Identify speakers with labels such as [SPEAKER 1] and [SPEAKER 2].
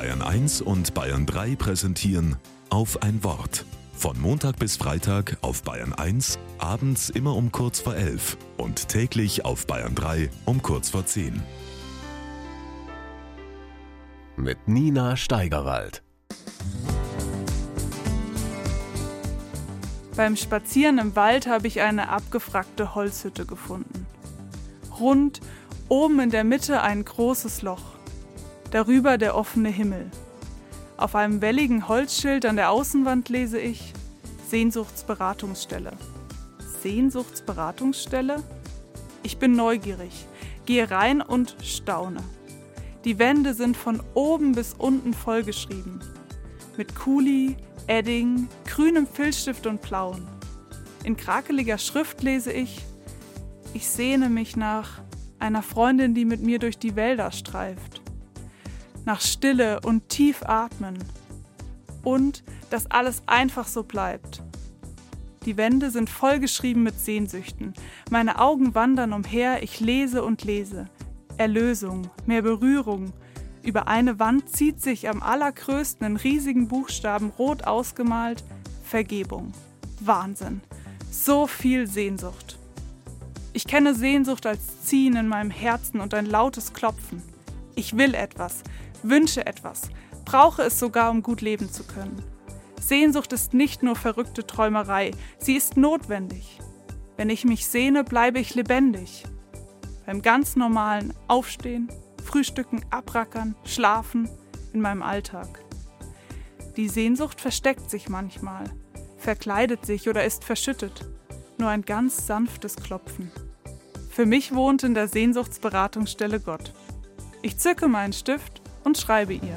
[SPEAKER 1] Bayern 1 und Bayern 3 präsentieren auf ein Wort. Von Montag bis Freitag auf Bayern 1, abends immer um kurz vor 11 und täglich auf Bayern 3 um kurz vor 10.
[SPEAKER 2] Mit Nina Steigerwald.
[SPEAKER 3] Beim Spazieren im Wald habe ich eine abgefragte Holzhütte gefunden. Rund, oben in der Mitte ein großes Loch. Darüber der offene Himmel. Auf einem welligen Holzschild an der Außenwand lese ich Sehnsuchtsberatungsstelle. Sehnsuchtsberatungsstelle? Ich bin neugierig, gehe rein und staune. Die Wände sind von oben bis unten vollgeschrieben. Mit Kuli, Edding, grünem Filzstift und Plauen. In krakeliger Schrift lese ich, ich sehne mich nach einer Freundin, die mit mir durch die Wälder streift. Nach Stille und tief atmen. Und dass alles einfach so bleibt. Die Wände sind vollgeschrieben mit Sehnsüchten. Meine Augen wandern umher, ich lese und lese. Erlösung, mehr Berührung. Über eine Wand zieht sich am allergrößten in riesigen Buchstaben rot ausgemalt Vergebung. Wahnsinn. So viel Sehnsucht. Ich kenne Sehnsucht als Ziehen in meinem Herzen und ein lautes Klopfen. Ich will etwas, wünsche etwas, brauche es sogar, um gut leben zu können. Sehnsucht ist nicht nur verrückte Träumerei, sie ist notwendig. Wenn ich mich sehne, bleibe ich lebendig beim ganz normalen Aufstehen, Frühstücken, Abrackern, Schlafen in meinem Alltag. Die Sehnsucht versteckt sich manchmal, verkleidet sich oder ist verschüttet. Nur ein ganz sanftes Klopfen. Für mich wohnt in der Sehnsuchtsberatungsstelle Gott. Ich zücke meinen Stift und schreibe ihr.